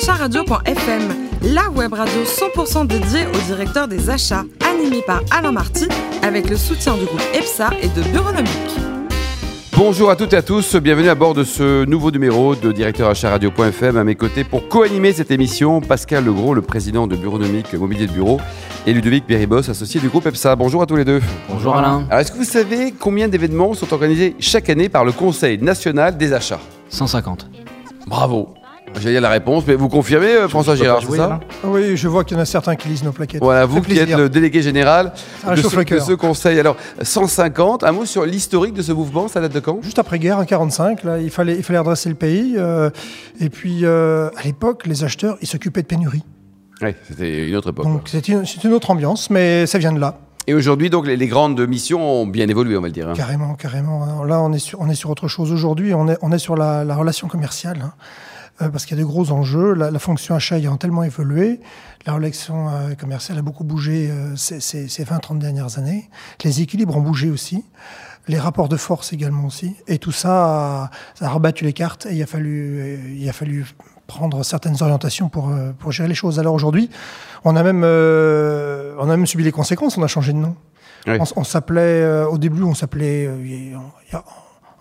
acharadio.fm, la web radio 100% dédiée au directeur des achats, animée par Alain Marty, avec le soutien du groupe EPSA et de Bureaunomique. Bonjour à toutes et à tous, bienvenue à bord de ce nouveau numéro de directeur achat radio.fm. À mes côtés pour co-animer cette émission, Pascal Legros, le président de Bureaunomique Mobilier de Bureau, et Ludovic Beribos, associé du groupe EPSA. Bonjour à tous les deux. Bonjour Alain. Alors, est-ce que vous savez combien d'événements sont organisés chaque année par le Conseil national des achats? 150. Bravo. J'ai dire la réponse, mais vous confirmez, euh, François Girard, c'est ça Oui, je vois qu'il y en a certains qui lisent nos plaquettes. Voilà, vous qui êtes le délégué général de ce, de conseil. Alors, 150, un mot sur l'historique de ce mouvement, ça date de quand? Juste après-guerre, en 45, là, il fallait, il fallait redresser le pays. euh, et puis, euh, à l'époque, les acheteurs, ils s'occupaient de pénurie. Oui, c'était une autre époque. Donc, c'est une, autre ambiance, mais ça vient de là. Et aujourd'hui, donc, les, les grandes missions ont bien évolué, on va le dire. hein. Carrément, carrément. Alors Là, on est sur, on est sur autre chose. Aujourd'hui, on est, on est sur la, la relation commerciale. hein. Euh, parce qu'il y a de gros enjeux. La, la fonction achat ayant tellement évolué, la relation euh, commerciale a beaucoup bougé euh, ces, ces, ces 20-30 dernières années. Les équilibres ont bougé aussi. Les rapports de force également aussi. Et tout ça a, ça a rabattu les cartes et il a fallu, il a fallu prendre certaines orientations pour, pour gérer les choses. Alors aujourd'hui, on a même, euh, on a même subi les conséquences. On a changé de nom. Oui. On, s'appelait, euh, au début, on s'appelait, euh,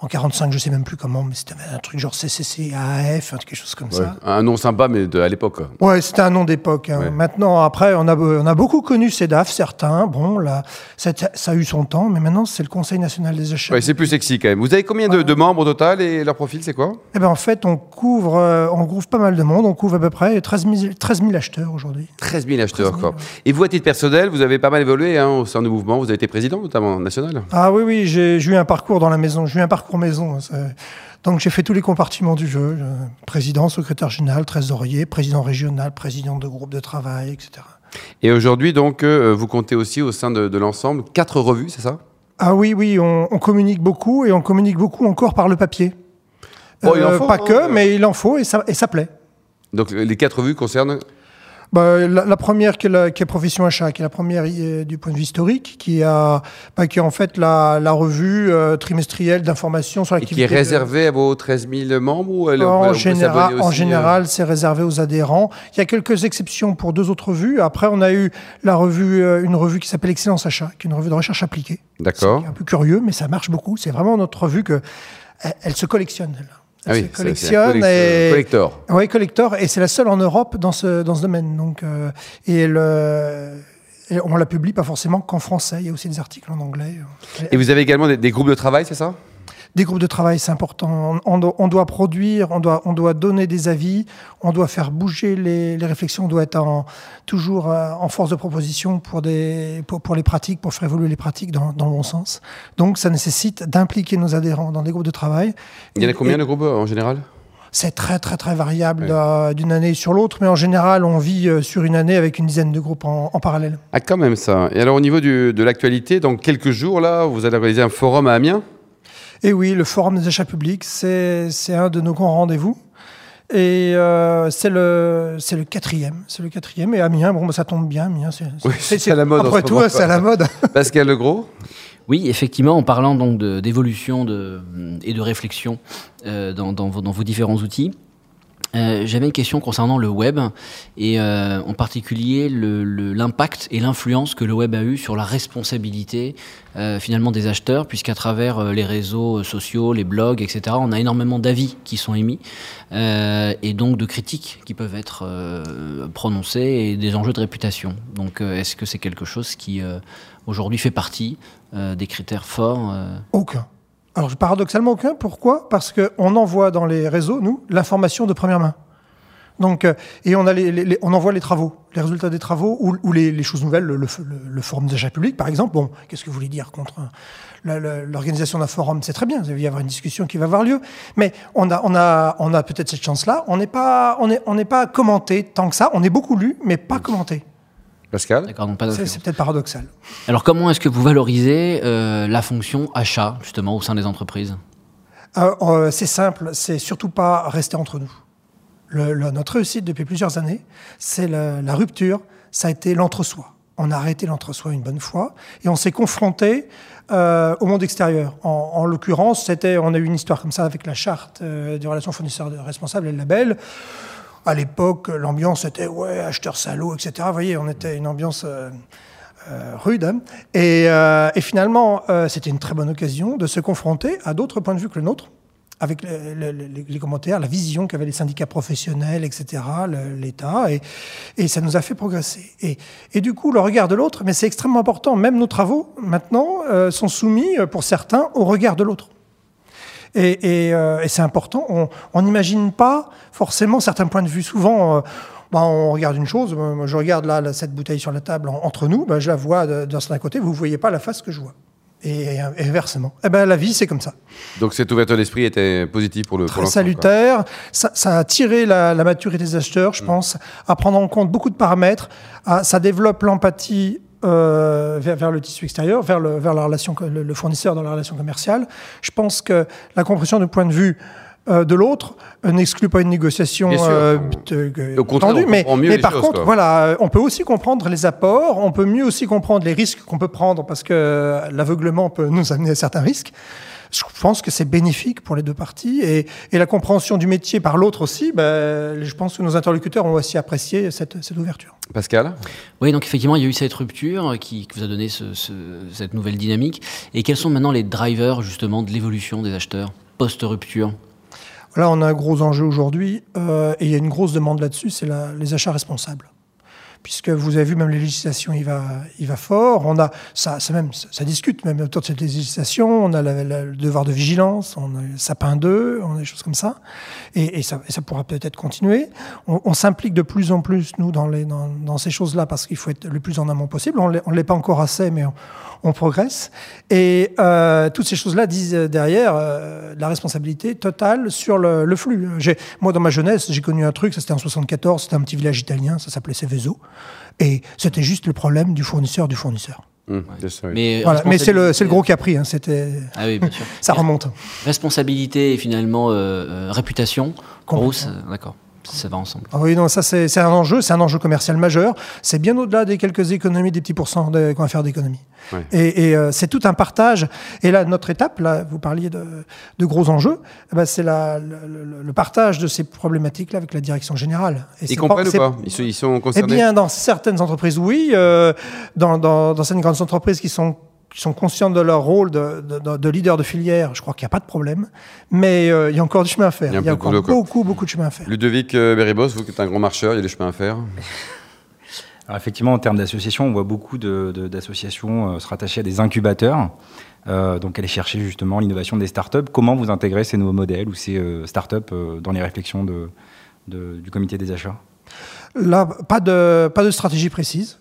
en 45, je sais même plus comment, mais c'était un truc genre CCC, AAF, quelque chose comme Ouais. ça. Un nom sympa, mais de, à l'époque. Ouais, c'était un nom d'époque. hein. Ouais. Maintenant, après, on a, on a beaucoup connu CEDAF, certains. Bon, là, ça, ça a eu son temps, mais maintenant, c'est le Conseil national des achats. Ouais, c'est plus sexy quand même. Vous avez combien de, de membres au total et leur profil, c'est quoi? Eh ben, en fait, on couvre, euh, on couvre pas mal de monde. On couvre à peu près 13 000, 13 000 acheteurs aujourd'hui. 13 000 acheteurs. 13 000, quoi. Et vous, à titre personnel, vous avez pas mal évolué hein, au sein du mouvement. Vous avez été président, notamment national. Ah oui, oui, j'ai j'ai eu un parcours dans la maison. J'ai eu un parcours maison. hein, Donc j'ai fait tous les compartiments du jeu. euh, Président, secrétaire général, trésorier, président régional, président de groupe de travail, etc. Et aujourd'hui, donc, euh, vous comptez aussi au sein de, de l'ensemble quatre revues, c'est ça? Ah oui, oui, on, on communique beaucoup et on communique beaucoup encore par le papier. Oh, il en faut, pas hein, que, euh. mais il en faut et ça, et ça plaît. Donc, les quatre revues concernent. Bah, la, la première qui est, la, qui est Profession Achat, qui est la première euh, du point de vue historique, qui, a, bah, qui est en fait la, la revue euh, trimestrielle d'information sur Et l'activité. qui est de- réservée à vos 13 000 membres ou elle, En général, en euh, général, c'est réservé aux adhérents. Il y a quelques exceptions pour deux autres revues. Après, on a eu la revue, une revue qui s'appelle Excellence Achat, qui est une revue de recherche appliquée. D'accord. C'est un peu curieux, mais ça marche beaucoup. C'est vraiment notre revue que elle, elle se collectionne. Elle Ah oui, se collectionne et collector. oui, collector, et c'est la seule en Europe dans ce dans ce domaine. Donc, euh, et et on la publie pas forcément qu'en français. Il y a aussi des articles en anglais. Et vous avez également des, des groupes de travail, c'est ça? Des groupes de travail, c'est important. On, on doit, produire, on doit, on doit donner des avis, on doit faire bouger les, les réflexions, on doit être en, toujours euh, en force de proposition pour, des, pour, pour les pratiques, pour faire évoluer les pratiques dans, dans le bon sens. Donc ça nécessite d'impliquer nos adhérents dans des groupes de travail. Il y en a combien et de groupes euh, en général? C'est très très très variable euh, d'une année sur l'autre, mais en général on vit euh, sur une année avec une dizaine de groupes en, en parallèle. Ah, quand même ça. Et alors, au niveau du- de l'actualité, dans quelques jours, là, vous allez organiser un forum à Amiens? Et oui, le Forum des achats publics, c'est un de nos grands rendez-vous. Et euh, c'est le, c'est le quatrième. C'est le quatrième. Et Amiens, bon, bah, ça tombe bien. Amiens, c'est Oui, à la mode Après tout, c'est à la mode. Pascal Legros Oui, effectivement, en parlant donc de- d'évolution de, et de réflexion euh, dans, dans vos, dans vos différents outils, euh, j'avais une question concernant le web et euh, en particulier le- le- l'impact et l'influence que le web a eu sur la responsabilité euh, finalement des acheteurs, puisqu'à travers euh, les réseaux sociaux, les blogs, etc., on a énormément d'avis qui sont émis euh, et donc de critiques qui peuvent être prononcées et des enjeux de réputation. Donc, est-ce que c'est quelque chose qui aujourd'hui fait partie des critères forts Aucun. Alors, paradoxalement, aucun. Pourquoi? Parce qu'on envoie dans les réseaux, nous, l'information de première main. Donc, euh, et on, envoie les travaux, les résultats des travaux ou, les, choses nouvelles, le, le, le- forum d'achat public, par exemple. Bon, qu'est-ce que vous voulez dire contre l'organisation d'un forum? C'est très bien, il va y avoir une discussion qui va avoir lieu. Mais on a peut-être cette chance-là. On n'est pas, on est, on n'est pas commenté tant que ça. On est beaucoup lu, mais pas commenté. Pascal D'accord, donc pas C'est peut-être paradoxal. Alors, comment est-ce que vous valorisez euh, la fonction achat, justement, au sein des entreprises? Euh, euh, c'est simple, c'est surtout pas rester entre nous. Le- le- notre réussite depuis plusieurs années, c'est la, la rupture, ça a été l'entre-soi. On a arrêté l'entre-soi une bonne fois et on s'est confronté euh, au monde extérieur. En, en l'occurrence, c'était, on a eu une histoire comme ça avec la charte euh, des relations fournisseurs de responsables et le label. À l'époque, l'ambiance était ouais, acheteur salaud, etc. Vous voyez, on était une ambiance euh, euh, rude. hein. Et, euh, et finalement, c'était une très bonne occasion de se confronter à d'autres points de vue que le nôtre, avec les, commentaires, la vision qu'avaient les syndicats professionnels, etc., l'État, et, ça nous a fait progresser. Et, du coup, le regard de l'autre, mais c'est extrêmement important. Même nos travaux, maintenant, sont soumis, pour certains, au regard de l'autre. Et, et, euh, et c'est important. On- n'imagine pas forcément certains points de vue. Souvent, euh, bah, on regarde une chose. euh, Moi, je regarde là, là, cette bouteille sur la table en- entre nous. bah, je la vois d'un certain côté. Vous ne voyez pas la face que je vois. Et, et inversement. Eh ben, la vie, c'est comme ça. Donc cette ouverture d'esprit était positive pour le Très salutaire. Ça, ça a tiré la, la maturité des acheteurs, je pense, à prendre en compte beaucoup de paramètres. À- ça développe l'empathie euh, vers, vers le tissu extérieur, vers, le, vers la relation, le, le fournisseur dans la relation commerciale. Je pense que la compréhension du point de vue euh, de l'autre euh, n'exclut pas une négociation euh, tendue, mais, mais par choses, contre, quoi. voilà, on peut aussi comprendre les apports, on peut mieux aussi comprendre les risques qu'on peut prendre parce que l'aveuglement peut nous amener à certains risques. Je pense que c'est bénéfique pour les deux parties et, et la compréhension du métier par l'autre aussi. ben, je pense que nos interlocuteurs ont aussi apprécié cette, cette ouverture. Pascal? Oui, donc effectivement, il y a eu cette rupture qui, qui vous a donné ce- ce- cette nouvelle dynamique. Et quels sont maintenant les drivers justement de l'évolution des acheteurs post-rupture? Là, on a un gros enjeu aujourd'hui euh, et il y a une grosse demande là-dessus, c'est les achats responsables. Puisque vous avez vu, même les législations, il va, fort. On a, ça, même, ça, discute même autour de cette législation. On a le devoir de vigilance, on a le sapin 2, on a des choses comme ça. Et, ça, pourra peut-être continuer. On, s'implique de plus en plus, nous, dans, ces choses-là, parce qu'il faut être le plus en amont possible. On ne l'est pas encore assez, mais on, progresse. Et euh, toutes ces choses-là disent derrière euh, la responsabilité totale sur le, le flux. Moi, dans ma jeunesse, j'ai connu un truc, ça c'était en 74, c'était un petit village italien, ça s'appelait Seveso. Et c'était juste le problème du fournisseur du fournisseur. Oui. Mais, Voilà. Mais c'est le, c'est le responsabilité- gros capri, hein, c'était, Ah oui, bien sûr. ça remonte. Responsabilité et finalement euh, euh, réputation. Complètement. ça- d'accord, ça va ensemble. Ah oui, non, ça c'est un enjeu, c'est un enjeu commercial majeur. C'est bien au-delà des quelques économies, des petits pourcents de- qu'on va faire d'économies. Ouais. Et, et, euh, c'est tout un partage. Et là, notre étape, là, vous parliez de, de gros enjeux, eh ben, c'est le, partage de ces problématiques-là avec la direction générale. Et Ils comprennent ou c'est- pas? Ils sont, ils sont Eh concernés bien, dans certaines entreprises, oui. Euh, dans, dans, dans certaines grandes entreprises qui sont qui sont conscientes de leur rôle de, de- de- de leader de filière, je crois qu'il n'y a pas de problème. Mais euh, il y a encore du chemin à faire. Il y a Il y encore beaucoup, beaucoup de chemin à faire. Ludovic euh, Beribos, vous qui êtes un grand marcheur, il y a des chemins à faire? Alors effectivement, en termes d'associations, on voit beaucoup d'associations euh, se rattacher à des incubateurs, euh, donc aller chercher justement l'innovation des startups. Comment vous intégrez ces nouveaux modèles ou ces euh, startups euh, dans les réflexions de- de- du comité des achats? Là, pas de, pas de stratégie précise.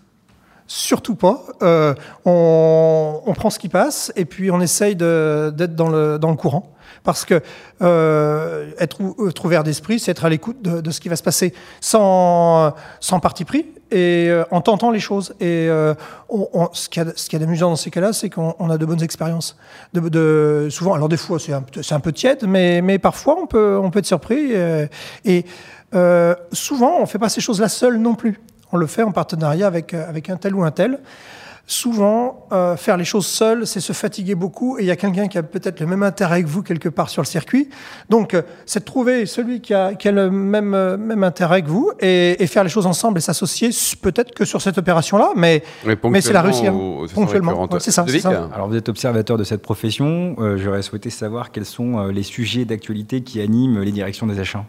Surtout pas. Euh, on, on prend ce qui passe et puis on essaye d'être dans le, dans le courant. Parce que euh, être, ou- être ouvert d'esprit, c'est être à l'écoute de, de ce qui va se passer sans, sans parti pris et euh, en tentant les choses. Et euh, on- on- ce qu'il y qu'il y a d'amusant dans ces cas-là, c'est qu'on on a de bonnes expériences. De, de- souvent, alors des fois, c'est un, peu- tiède, mais, mais parfois, on peut, on peut être surpris. et euh, souvent, on ne fait pas ces choses-là seul non plus. On le fait en partenariat avec, euh, avec un tel ou un tel. Souvent, euh, faire les choses seul, c'est se fatiguer beaucoup et il y a quelqu'un qui a peut-être le même intérêt que vous quelque part sur le circuit. Donc, euh, c'est de trouver celui qui a, qui a le même, euh, même intérêt que vous et, et faire les choses ensemble et s'associer, peut-être que sur cette opération-là, mais, Mais mais c'est la Russie. hein. ponctuellement récurrente. ouais, c'est ça. Alors vous êtes observateur de cette profession, euh, j'aurais souhaité savoir quels sont euh, les sujets d'actualité qui animent les directions des achats.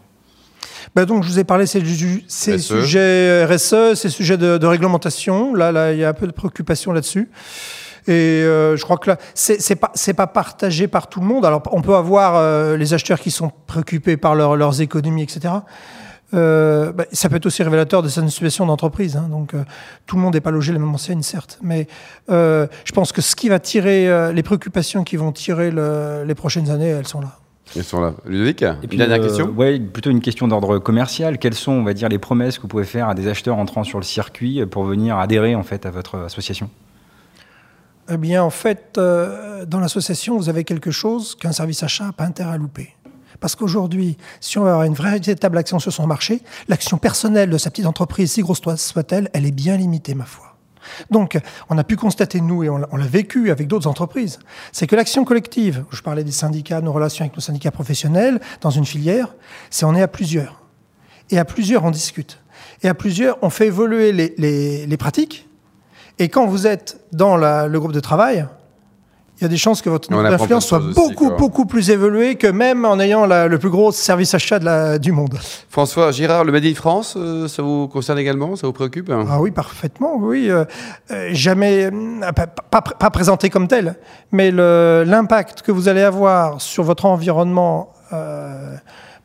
Ben donc, je vous ai parlé ces, ces RSE. sujets RSE, ces sujets de, de réglementation. Là, là, il y a un peu de préoccupation là-dessus. Et euh, je crois que là, c'est pas c'est pas partagé par tout le monde. Alors, on peut avoir euh, les acheteurs qui sont préoccupés par leur- leurs économies, etc. Euh, ben, ça peut être aussi révélateur de certaines situations d'entreprise. hein. donc, euh, tout le monde n'est pas logé la même enseigne, certes. Mais euh, je pense que ce qui va tirer euh, les préoccupations qui vont tirer le- les prochaines années, elles sont là. Ils sont là. Ludovic, Et une puis, dernière euh, question ouais, plutôt une question d'ordre commercial. Quelles sont, on va dire, les promesses que vous pouvez faire à des acheteurs entrant sur le circuit pour venir adhérer en fait à votre association? Eh bien, en fait, euh, dans l'association, vous avez quelque chose qu'un service achat n'a pas intérêt à louper. Parce qu'aujourd'hui, si on veut avoir une véritable action sur son marché, l'action personnelle de sa petite entreprise, si grosse soit-elle, elle est bien limitée, ma foi. Donc, on a pu constater, nous, et on l'a vécu avec d'autres entreprises, c'est que l'action collective, je parlais des syndicats, nos relations avec nos syndicats professionnels, dans une filière, c'est on est à plusieurs. Et à plusieurs, on discute. Et à plusieurs, on fait évoluer les, pratiques. Et quand vous êtes dans le groupe de travail, il y a des chances que votre apprend d'influence soit aussi, beaucoup, beaucoup plus évolué que même en ayant la- le plus gros service achat de la- du monde. François Girard, le Made in France, euh, ça vous concerne également Ça vous préoccupe Ah oui, parfaitement, oui. euh, euh, jamais, euh, pas, pas- pas présenté comme tel, mais l'impact que vous allez avoir sur votre environnement euh,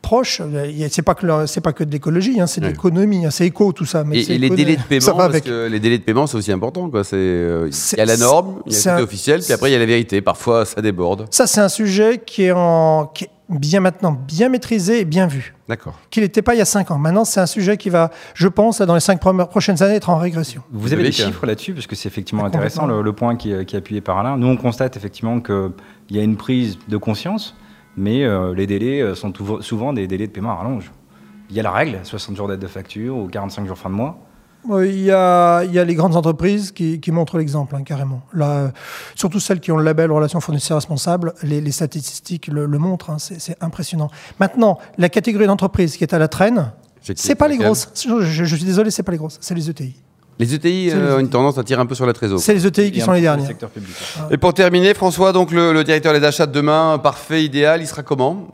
proche, euh, c'est pas que c'est pas que de l'écologie, hein, c'est de Oui. l'économie, hein, c'est éco tout ça. Mais Et, les délais de paiement, va parce avec. que les délais de paiement, c'est aussi important. Quoi. C'est, euh, il y a la norme, il y a c'est le côté un- officiel, puis après il y a la vérité. Parfois, ça déborde. Ça, c'est un sujet qui est, en, qui est bien maintenant, bien maîtrisé et bien vu. D'accord. Qu'il n'était pas il y a cinq ans. Maintenant, c'est un sujet qui va, je pense, dans les cinq premières- prochaines années, être en régression. Vous avez des chiffres là-dessus parce que c'est effectivement Ah, intéressant le, le point qui, est- qui est appuyé par Alain. Nous, on constate effectivement qu'il y a une prise de conscience, mais euh, les délais euh, sont souvent des délais de paiement à rallonge. Il y a la règle, 60 jours d'aide de facture ou 45 jours fin de mois. Il y, a, il y a les grandes entreprises qui, qui montrent l'exemple, hein, carrément. Là, surtout celles qui ont le label relation fournisseur responsable, les, les statistiques le, le montrent, hein, c'est c'est impressionnant. Maintenant, la catégorie d'entreprise qui est à la traîne, c'est pas les grosses. Je, je- je suis désolé, c'est pas les grosses, c'est les ETI. Les ETI euh, ont une ETI. tendance à tirer un peu sur la trésor. C'est les ETI qui Et sont les public. Et pour terminer, François, donc le, le directeur des achats de demain, parfait, idéal, il sera comment?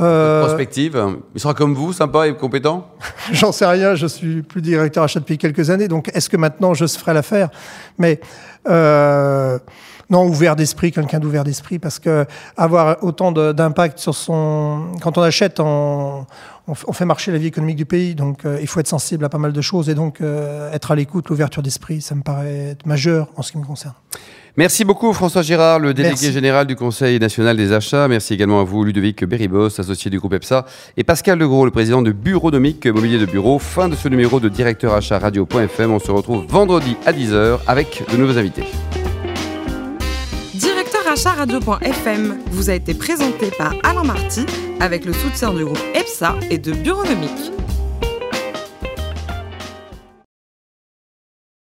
Euh, Prospective. Il sera comme vous, sympa et compétent J'en sais rien, je suis plus directeur achat depuis quelques années, donc est-ce que maintenant je se ferai l'affaire? Mais euh, non, ouvert d'esprit, quelqu'un d'ouvert d'esprit, parce que avoir autant d'impact sur son... Quand on achète, on, on fait marcher la vie économique du pays, donc euh, il faut être sensible à pas mal de choses, et donc euh, être à l'écoute, l'ouverture d'esprit, ça me paraît être majeur en ce qui me concerne. Merci beaucoup François Girard, le délégué Merci. général du Conseil national des achats. Merci également à vous Ludovic Beribos, associé du groupe EPSA, et Pascal Legros, le président de Bureaunomique Mobilier de Bureau. Fin de ce numéro de directeur achat radio.fm. On se retrouve vendredi à 10h avec de nouveaux invités. Directeur achat radio.fm vous a été présenté par Alain Marty avec le soutien du groupe EPSA et de Bureaunomique.